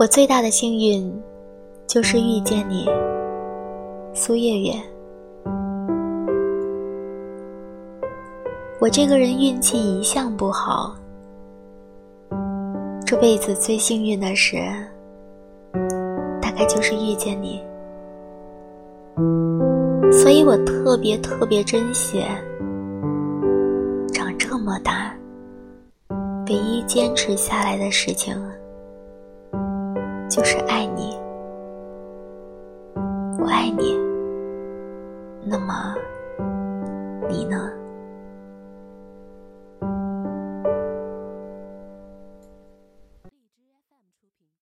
我最大的幸运，就是遇见你，苏月月。我这个人运气一向不好，这辈子最幸运的事，大概就是遇见你，所以我特别特别珍惜。长这么大，唯一坚持下来的事情。就是爱你，我爱你。那么，你呢？